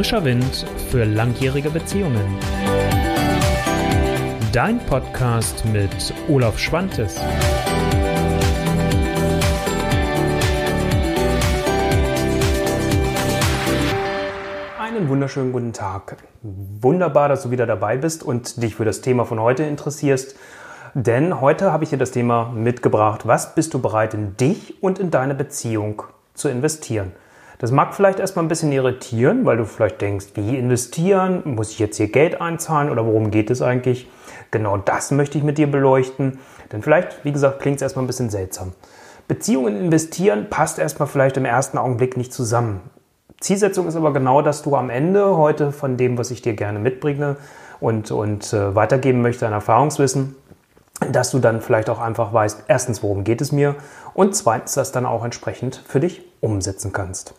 Frischer Wind für langjährige Beziehungen. Dein Podcast mit Olaf Schwantes. Einen wunderschönen guten Tag. Wunderbar, dass du wieder dabei bist und dich für das Thema von heute interessierst. Denn heute habe ich dir das Thema mitgebracht. Was bist du bereit in dich und in deine Beziehung zu investieren? Das mag vielleicht erstmal ein bisschen irritieren, weil du vielleicht denkst, wie investieren? Muss ich jetzt hier Geld einzahlen oder worum geht es eigentlich? Genau das möchte ich mit dir beleuchten. Denn vielleicht, wie gesagt, klingt es erstmal ein bisschen seltsam. Beziehungen investieren passt erstmal vielleicht im ersten Augenblick nicht zusammen. Zielsetzung ist aber genau, dass du am Ende heute von dem, was ich dir gerne mitbringe und, und äh, weitergeben möchte an Erfahrungswissen, dass du dann vielleicht auch einfach weißt, erstens, worum geht es mir und zweitens, das dann auch entsprechend für dich umsetzen kannst.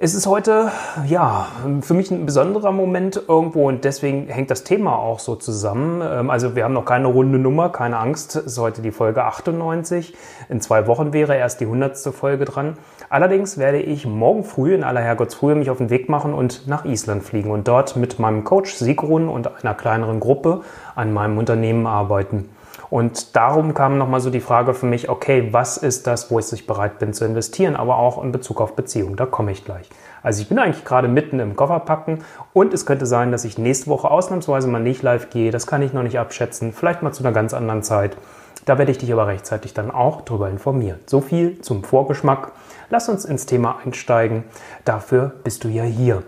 Es ist heute, ja, für mich ein besonderer Moment irgendwo und deswegen hängt das Thema auch so zusammen. Ähm, also wir haben noch keine runde Nummer, keine Angst. Es ist heute die Folge 98. In zwei Wochen wäre erst die 100. Folge dran. Allerdings werde ich morgen früh, in aller Herrgottsfrühe, mich auf den Weg machen und nach Island fliegen und dort mit meinem Coach Sigrun und einer kleineren Gruppe an meinem Unternehmen arbeiten. Und darum kam nochmal so die Frage für mich, okay, was ist das, wo ich bereit bin zu investieren, aber auch in Bezug auf Beziehung. Da komme ich gleich. Also ich bin eigentlich gerade mitten im Kofferpacken und es könnte sein, dass ich nächste Woche ausnahmsweise mal nicht live gehe. Das kann ich noch nicht abschätzen. Vielleicht mal zu einer ganz anderen Zeit. Da werde ich dich aber rechtzeitig dann auch drüber informieren. So viel zum Vorgeschmack. Lass uns ins Thema einsteigen. Dafür bist du ja hier.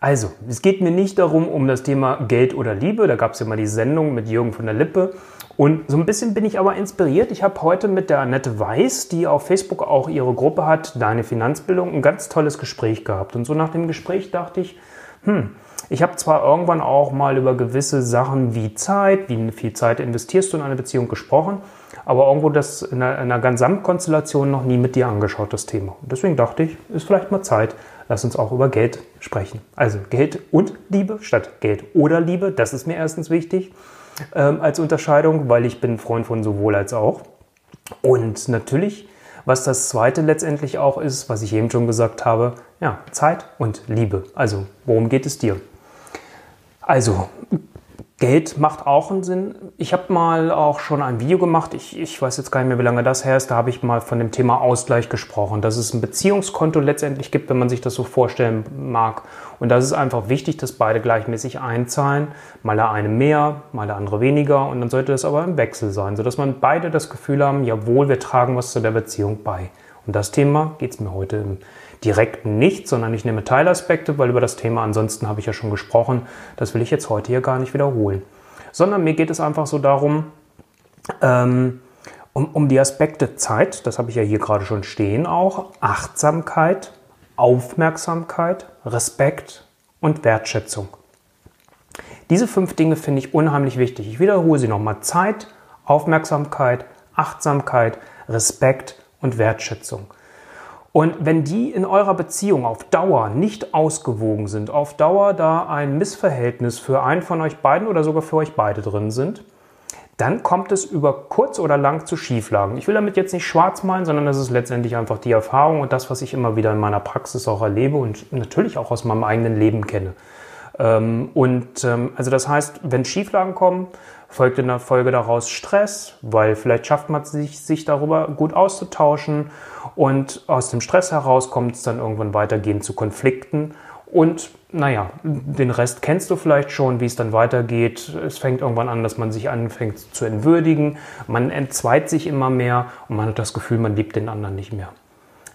Also, es geht mir nicht darum, um das Thema Geld oder Liebe. Da gab es ja mal die Sendung mit Jürgen von der Lippe. Und so ein bisschen bin ich aber inspiriert. Ich habe heute mit der Annette Weiß, die auf Facebook auch ihre Gruppe hat, Deine Finanzbildung, ein ganz tolles Gespräch gehabt. Und so nach dem Gespräch dachte ich, hm, ich habe zwar irgendwann auch mal über gewisse Sachen wie Zeit, wie viel Zeit investierst du in eine Beziehung gesprochen, aber irgendwo das in einer, in Gesamtkonstellation noch nie mit dir angeschaut, das Thema. Und deswegen dachte ich, ist vielleicht mal Zeit, lass uns auch über Geld sprechen. Also Geld und Liebe statt Geld oder Liebe, das ist mir erstens wichtig ähm, als Unterscheidung, weil ich bin Freund von sowohl als auch. Und natürlich, was das zweite letztendlich auch ist, was ich eben schon gesagt habe, ja, Zeit und Liebe. Also, worum geht es dir? Also, Geld macht auch einen Sinn. Ich habe mal auch schon ein Video gemacht, ich, ich weiß jetzt gar nicht mehr, wie lange das her ist, da habe ich mal von dem Thema Ausgleich gesprochen, dass es ein Beziehungskonto letztendlich gibt, wenn man sich das so vorstellen mag. Und das ist einfach wichtig, dass beide gleichmäßig einzahlen, mal der eine mehr, mal der andere weniger und dann sollte das aber im Wechsel sein, sodass man beide das Gefühl haben, jawohl, wir tragen was zu der Beziehung bei. Und das Thema geht es mir heute im direkt nicht, sondern ich nehme Teilaspekte, weil über das Thema ansonsten habe ich ja schon gesprochen. Das will ich jetzt heute hier gar nicht wiederholen. Sondern mir geht es einfach so darum, ähm, um, um die Aspekte Zeit, das habe ich ja hier gerade schon stehen auch, Achtsamkeit, Aufmerksamkeit, Respekt und Wertschätzung. Diese fünf Dinge finde ich unheimlich wichtig. Ich wiederhole sie nochmal. Zeit, Aufmerksamkeit, Achtsamkeit, Respekt und Wertschätzung. Und wenn die in eurer Beziehung auf Dauer nicht ausgewogen sind, auf Dauer da ein Missverhältnis für einen von euch beiden oder sogar für euch beide drin sind, dann kommt es über kurz oder lang zu Schieflagen. Ich will damit jetzt nicht schwarz malen, sondern das ist letztendlich einfach die Erfahrung und das, was ich immer wieder in meiner Praxis auch erlebe und natürlich auch aus meinem eigenen Leben kenne. Ähm, und ähm, also das heißt, wenn Schieflagen kommen, folgt in der Folge daraus Stress, weil vielleicht schafft man sich, sich darüber gut auszutauschen und aus dem Stress heraus kommt es dann irgendwann weitergehend zu Konflikten und naja, den Rest kennst du vielleicht schon, wie es dann weitergeht. Es fängt irgendwann an, dass man sich anfängt zu entwürdigen, man entzweit sich immer mehr und man hat das Gefühl, man liebt den anderen nicht mehr.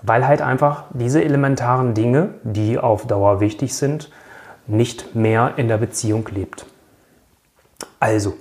Weil halt einfach diese elementaren Dinge, die auf Dauer wichtig sind, nicht mehr in der Beziehung lebt. Also,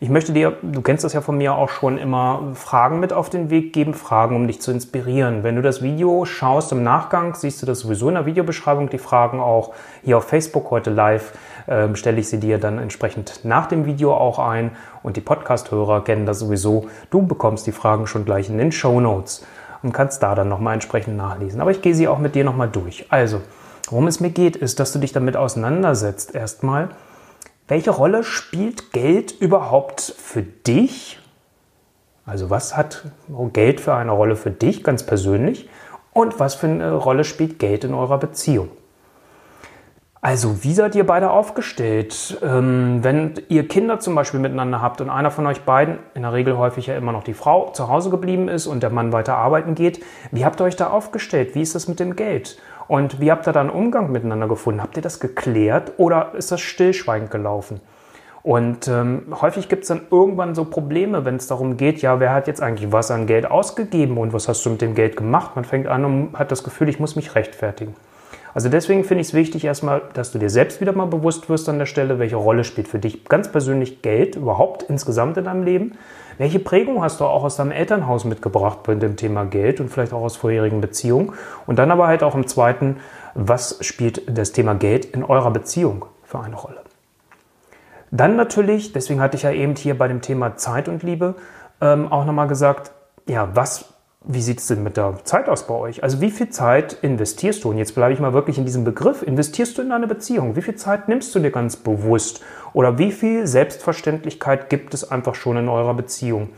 ich möchte dir, du kennst das ja von mir auch schon, immer Fragen mit auf den Weg geben, Fragen, um dich zu inspirieren. Wenn du das Video schaust im Nachgang, siehst du das sowieso in der Videobeschreibung, die Fragen auch hier auf Facebook heute live, äh, stelle ich sie dir dann entsprechend nach dem Video auch ein. Und die Podcast-Hörer kennen das sowieso. Du bekommst die Fragen schon gleich in den Show Notes und kannst da dann nochmal entsprechend nachlesen. Aber ich gehe sie auch mit dir nochmal durch. Also, worum es mir geht, ist, dass du dich damit auseinandersetzt erstmal welche Rolle spielt Geld überhaupt für dich? Also was hat Geld für eine Rolle für dich ganz persönlich und was für eine Rolle spielt Geld in eurer Beziehung? Also, wie seid ihr beide aufgestellt? Ähm, wenn ihr Kinder zum Beispiel miteinander habt und einer von euch beiden, in der Regel häufig ja immer noch die Frau, zu Hause geblieben ist und der Mann weiter arbeiten geht, wie habt ihr euch da aufgestellt? Wie ist das mit dem Geld? Und wie habt ihr da einen Umgang miteinander gefunden? Habt ihr das geklärt oder ist das stillschweigend gelaufen? Und ähm, häufig gibt es dann irgendwann so Probleme, wenn es darum geht, ja, wer hat jetzt eigentlich was an Geld ausgegeben und was hast du mit dem Geld gemacht? Man fängt an und hat das Gefühl, ich muss mich rechtfertigen. Also deswegen finde ich es wichtig erstmal, dass du dir selbst wieder mal bewusst wirst an der Stelle, welche Rolle spielt für dich ganz persönlich Geld überhaupt insgesamt in deinem Leben. Welche Prägung hast du auch aus deinem Elternhaus mitgebracht bei dem Thema Geld und vielleicht auch aus vorherigen Beziehungen? Und dann aber halt auch im zweiten, was spielt das Thema Geld in eurer Beziehung für eine Rolle? Dann natürlich, deswegen hatte ich ja eben hier bei dem Thema Zeit und Liebe ähm, auch nochmal gesagt, ja, was wie sieht es denn mit der Zeit aus bei euch? Also wie viel Zeit investierst du? Und jetzt bleibe ich mal wirklich in diesem Begriff. Investierst du in eine Beziehung? Wie viel Zeit nimmst du dir ganz bewusst? Oder wie viel Selbstverständlichkeit gibt es einfach schon in eurer Beziehung?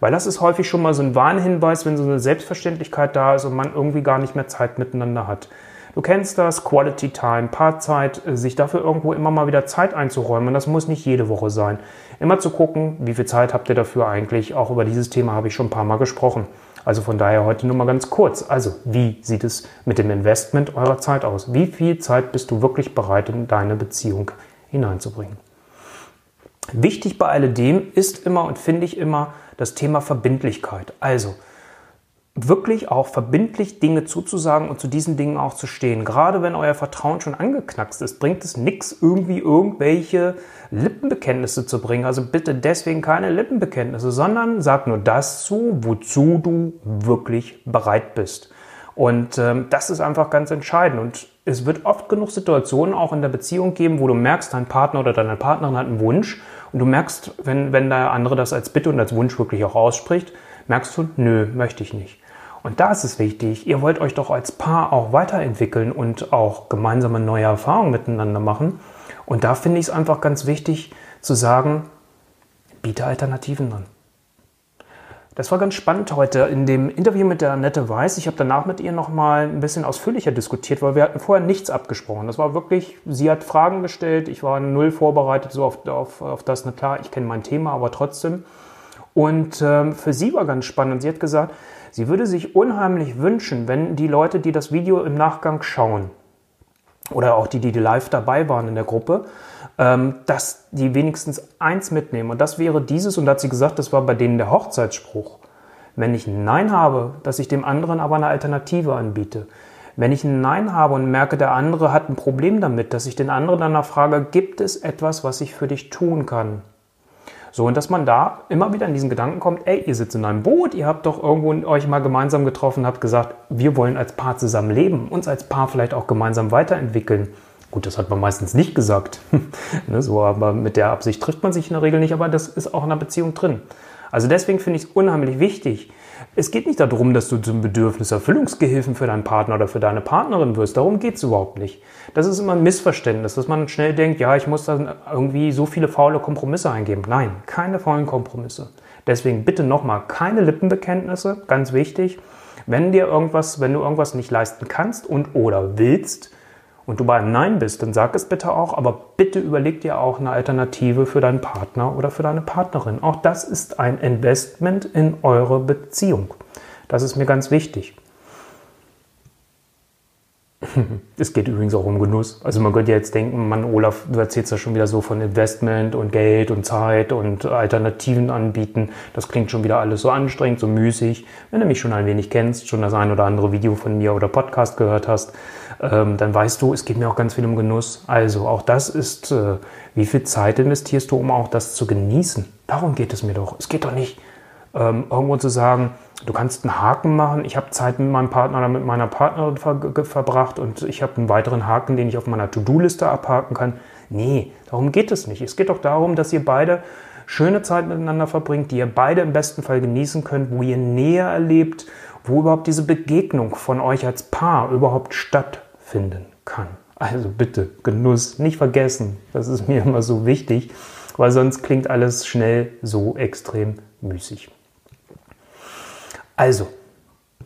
Weil das ist häufig schon mal so ein Warnhinweis, wenn so eine Selbstverständlichkeit da ist und man irgendwie gar nicht mehr Zeit miteinander hat. Du kennst das, Quality Time, Paarzeit, äh, sich dafür irgendwo immer mal wieder Zeit einzuräumen. Und das muss nicht jede Woche sein. Immer zu gucken, wie viel Zeit habt ihr dafür eigentlich? Auch über dieses Thema habe ich schon ein paar Mal gesprochen. Also von daher heute nur mal ganz kurz. Also wie sieht es mit dem Investment eurer Zeit aus? Wie viel Zeit bist du wirklich bereit in deine Beziehung hineinzubringen? Wichtig bei alledem ist immer und finde ich immer das Thema Verbindlichkeit. Also wirklich auch verbindlich Dinge zuzusagen und zu diesen Dingen auch zu stehen. Gerade wenn euer Vertrauen schon angeknackst ist, bringt es nichts, irgendwie irgendwelche Lippenbekenntnisse zu bringen. Also bitte deswegen keine Lippenbekenntnisse, sondern sag nur das zu, wozu du wirklich bereit bist. Und ähm, das ist einfach ganz entscheidend. Und es wird oft genug Situationen auch in der Beziehung geben, wo du merkst, dein Partner oder deine Partnerin hat einen Wunsch und du merkst, wenn, wenn der andere das als Bitte und als Wunsch wirklich auch ausspricht, merkst du, nö, möchte ich nicht. Und da ist es wichtig, ihr wollt euch doch als Paar auch weiterentwickeln und auch gemeinsame neue Erfahrungen miteinander machen. Und da finde ich es einfach ganz wichtig zu sagen, biete Alternativen an. Das war ganz spannend heute in dem Interview mit der Annette Weiß. Ich habe danach mit ihr nochmal ein bisschen ausführlicher diskutiert, weil wir hatten vorher nichts abgesprochen. Das war wirklich, sie hat Fragen gestellt, ich war null vorbereitet so auf, auf, auf das. Na klar, ich kenne mein Thema, aber trotzdem. Und ähm, für sie war ganz spannend. Sie hat gesagt, Sie würde sich unheimlich wünschen, wenn die Leute, die das Video im Nachgang schauen, oder auch die, die live dabei waren in der Gruppe, ähm, dass die wenigstens eins mitnehmen. Und das wäre dieses, und da hat sie gesagt, das war bei denen der Hochzeitsspruch. Wenn ich ein Nein habe, dass ich dem anderen aber eine Alternative anbiete. Wenn ich ein Nein habe und merke, der andere hat ein Problem damit, dass ich den anderen danach frage, gibt es etwas, was ich für dich tun kann? So, und dass man da immer wieder in diesen Gedanken kommt, ey, ihr sitzt in einem Boot, ihr habt doch irgendwo euch mal gemeinsam getroffen, habt gesagt, wir wollen als Paar zusammen leben, uns als Paar vielleicht auch gemeinsam weiterentwickeln. Gut, das hat man meistens nicht gesagt. ne, so, aber mit der Absicht trifft man sich in der Regel nicht, aber das ist auch in einer Beziehung drin. Also deswegen finde ich es unheimlich wichtig. Es geht nicht darum, dass du zum Bedürfniserfüllungsgehilfen für deinen Partner oder für deine Partnerin wirst. Darum geht es überhaupt nicht. Das ist immer ein Missverständnis, dass man schnell denkt, ja, ich muss dann irgendwie so viele faule Kompromisse eingeben. Nein, keine faulen Kompromisse. Deswegen bitte nochmal keine Lippenbekenntnisse, ganz wichtig. Wenn dir irgendwas, wenn du irgendwas nicht leisten kannst und oder willst, und du beim Nein bist, dann sag es bitte auch, aber bitte überleg dir auch eine Alternative für deinen Partner oder für deine Partnerin. Auch das ist ein Investment in eure Beziehung. Das ist mir ganz wichtig. Es geht übrigens auch um Genuss. Also man könnte jetzt denken, Mann, Olaf, du erzählst ja schon wieder so von Investment und Geld und Zeit und Alternativen anbieten. Das klingt schon wieder alles so anstrengend, so müßig. Wenn du mich schon ein wenig kennst, schon das ein oder andere Video von mir oder Podcast gehört hast, ähm, dann weißt du, es geht mir auch ganz viel um Genuss. Also auch das ist, äh, wie viel Zeit investierst du, um auch das zu genießen? Darum geht es mir doch. Es geht doch nicht, ähm, irgendwo zu sagen, du kannst einen Haken machen, ich habe Zeit mit meinem Partner oder mit meiner Partnerin ver verbracht und ich habe einen weiteren Haken, den ich auf meiner To-Do-Liste abhaken kann. Nee, darum geht es nicht. Es geht doch darum, dass ihr beide schöne Zeit miteinander verbringt, die ihr beide im besten Fall genießen könnt, wo ihr näher erlebt, wo überhaupt diese Begegnung von euch als Paar überhaupt stattfinden kann. Also bitte, Genuss nicht vergessen. Das ist mir immer so wichtig, weil sonst klingt alles schnell so extrem müßig. Also,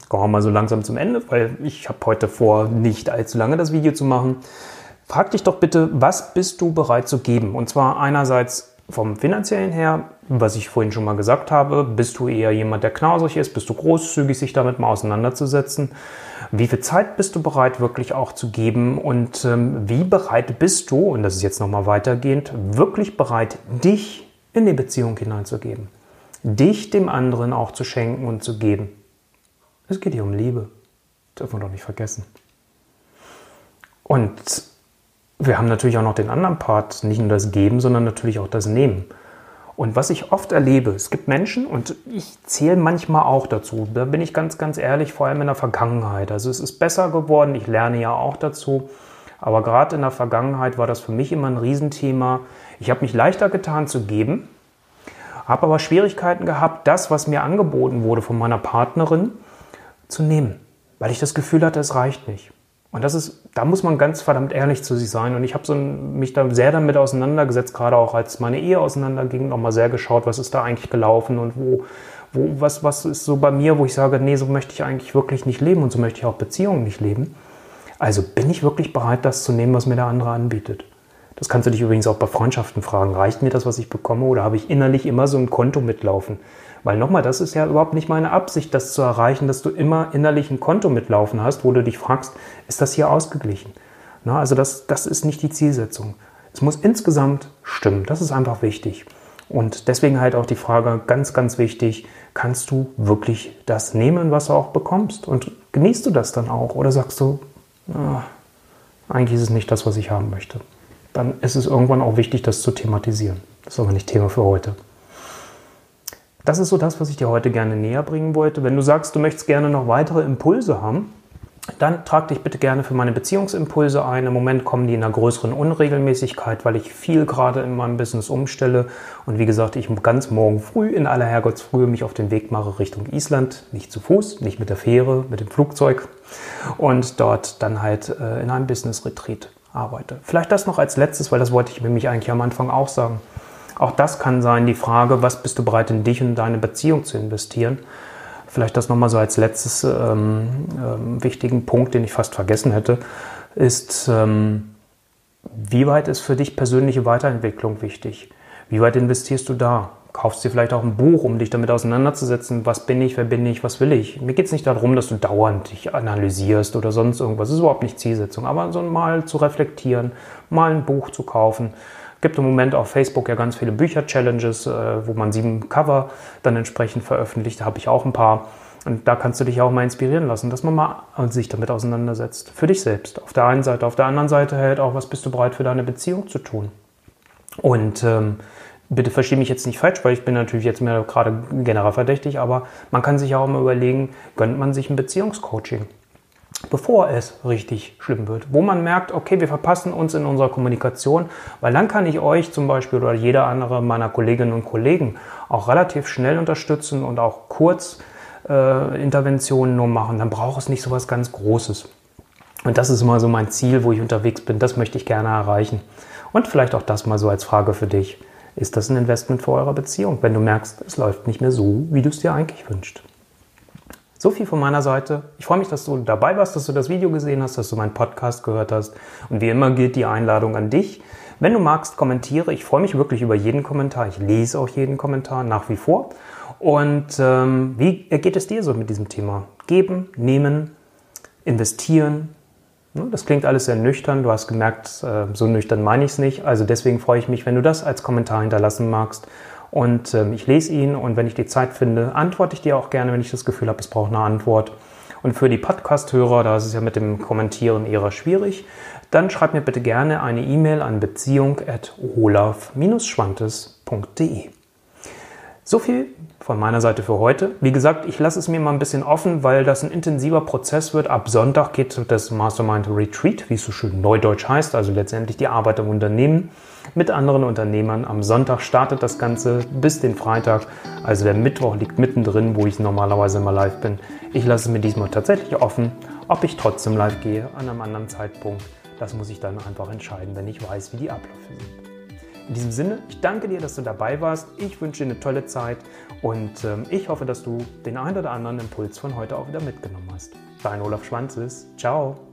kommen wir mal so langsam zum Ende, weil ich habe heute vor, nicht allzu lange das Video zu machen. frag dich doch bitte, was bist du bereit zu geben? Und zwar einerseits vom finanziellen her, was ich vorhin schon mal gesagt habe, bist du eher jemand, der knausrig ist, bist du großzügig, sich damit mal auseinanderzusetzen? Wie viel Zeit bist du bereit wirklich auch zu geben und ähm, wie bereit bist du, und das ist jetzt nochmal weitergehend, wirklich bereit, dich in die Beziehung hineinzugeben? Dich dem anderen auch zu schenken und zu geben? Es geht hier um Liebe. Das dürfen wir doch nicht vergessen. Und wir haben natürlich auch noch den anderen Part, nicht nur das Geben, sondern natürlich auch das Nehmen. Und was ich oft erlebe, es gibt Menschen, und ich zähle manchmal auch dazu, da bin ich ganz, ganz ehrlich, vor allem in der Vergangenheit. Also es ist besser geworden, ich lerne ja auch dazu, aber gerade in der Vergangenheit war das für mich immer ein Riesenthema. Ich habe mich leichter getan zu geben, habe aber Schwierigkeiten gehabt, das, was mir angeboten wurde von meiner Partnerin, zu nehmen, weil ich das Gefühl hatte, es reicht nicht. Und das ist, da muss man ganz verdammt ehrlich zu sich sein. Und ich habe so mich da sehr damit auseinandergesetzt, gerade auch als meine Ehe auseinanderging, nochmal sehr geschaut, was ist da eigentlich gelaufen und wo, wo, was, was ist so bei mir, wo ich sage, nee, so möchte ich eigentlich wirklich nicht leben und so möchte ich auch Beziehungen nicht leben. Also bin ich wirklich bereit, das zu nehmen, was mir der andere anbietet. Das kannst du dich übrigens auch bei Freundschaften fragen. Reicht mir das, was ich bekomme, oder habe ich innerlich immer so ein Konto mitlaufen? Weil nochmal, das ist ja überhaupt nicht meine Absicht, das zu erreichen, dass du immer innerlich ein Konto mitlaufen hast, wo du dich fragst, ist das hier ausgeglichen? Na, also das, das ist nicht die Zielsetzung. Es muss insgesamt stimmen. Das ist einfach wichtig. Und deswegen halt auch die Frage, ganz, ganz wichtig, kannst du wirklich das nehmen, was du auch bekommst? Und genießt du das dann auch? Oder sagst du, ah, eigentlich ist es nicht das, was ich haben möchte? Dann ist es irgendwann auch wichtig, das zu thematisieren. Das ist aber nicht Thema für heute. Das ist so das, was ich dir heute gerne näher bringen wollte. Wenn du sagst, du möchtest gerne noch weitere Impulse haben, dann trag dich bitte gerne für meine Beziehungsimpulse ein. Im Moment kommen die in einer größeren Unregelmäßigkeit, weil ich viel gerade in meinem Business umstelle. Und wie gesagt, ich ganz morgen früh in aller Herrgottsfrühe mich auf den Weg mache Richtung Island. Nicht zu Fuß, nicht mit der Fähre, mit dem Flugzeug. Und dort dann halt äh, in einem Business-Retreat arbeite. Vielleicht das noch als letztes, weil das wollte ich nämlich eigentlich am Anfang auch sagen. Auch das kann sein, die Frage, was bist du bereit in dich und deine Beziehung zu investieren? Vielleicht das nochmal so als letztes ähm, ähm, wichtigen Punkt, den ich fast vergessen hätte, ist, ähm, wie weit ist für dich persönliche Weiterentwicklung wichtig? Wie weit investierst du da? Kaufst dir vielleicht auch ein Buch, um dich damit auseinanderzusetzen, was bin ich, wer bin ich, was will ich? Mir geht es nicht darum, dass du dauernd dich analysierst oder sonst irgendwas. Das ist überhaupt nicht Zielsetzung. Aber so mal zu reflektieren, mal ein Buch zu kaufen, gibt im Moment auf Facebook ja ganz viele Bücher-Challenges, äh, wo man sieben Cover dann entsprechend veröffentlicht. Da habe ich auch ein paar. Und da kannst du dich auch mal inspirieren lassen, dass man mal sich damit auseinandersetzt. Für dich selbst. Auf der einen Seite. Auf der anderen Seite halt auch, was bist du bereit für deine Beziehung zu tun? Und ähm, bitte verstehe mich jetzt nicht falsch, weil ich bin natürlich jetzt mehr gerade generalverdächtig, aber man kann sich auch mal überlegen, gönnt man sich ein Beziehungscoaching? bevor es richtig schlimm wird, wo man merkt, okay, wir verpassen uns in unserer Kommunikation, weil dann kann ich euch zum Beispiel oder jeder andere meiner Kolleginnen und Kollegen auch relativ schnell unterstützen und auch kurz äh, Interventionen nur machen. Dann braucht es nicht so was ganz Großes. Und das ist immer so mein Ziel, wo ich unterwegs bin. Das möchte ich gerne erreichen. Und vielleicht auch das mal so als Frage für dich. Ist das ein Investment für eure Beziehung, wenn du merkst, es läuft nicht mehr so, wie du es dir eigentlich wünschst? So viel von meiner Seite. Ich freue mich, dass du dabei warst, dass du das Video gesehen hast, dass du meinen Podcast gehört hast. Und wie immer gilt die Einladung an dich. Wenn du magst, kommentiere. Ich freue mich wirklich über jeden Kommentar. Ich lese auch jeden Kommentar nach wie vor. Und ähm, wie geht es dir so mit diesem Thema? Geben, nehmen, investieren. Ne, das klingt alles sehr nüchtern. Du hast gemerkt, äh, so nüchtern meine ich es nicht. Also deswegen freue ich mich, wenn du das als Kommentar hinterlassen magst. Und ähm, ich lese ihn und wenn ich die Zeit finde, antworte ich dir auch gerne, wenn ich das Gefühl habe, es braucht eine Antwort. Und für die Podcast-Hörer, da ist es ja mit dem Kommentieren eher schwierig, dann schreib mir bitte gerne eine E-Mail an beziehung.olaf-schwantes.de. So viel von meiner Seite für heute. Wie gesagt, ich lasse es mir mal ein bisschen offen, weil das ein intensiver Prozess wird. Ab Sonntag geht das Mastermind Retreat, wie es so schön neudeutsch heißt, also letztendlich die Arbeit im Unternehmen mit anderen Unternehmern. Am Sonntag startet das Ganze bis den Freitag. Also der Mittwoch liegt mittendrin, wo ich normalerweise immer live bin. Ich lasse es mir diesmal tatsächlich offen, ob ich trotzdem live gehe an einem anderen Zeitpunkt. Das muss ich dann einfach entscheiden, wenn ich weiß, wie die Abläufe sind. In diesem Sinne, ich danke dir, dass du dabei warst. Ich wünsche dir eine tolle Zeit und ähm, ich hoffe, dass du den einen oder anderen Impuls von heute auch wieder mitgenommen hast. Dein Olaf Schwanzes. Ciao.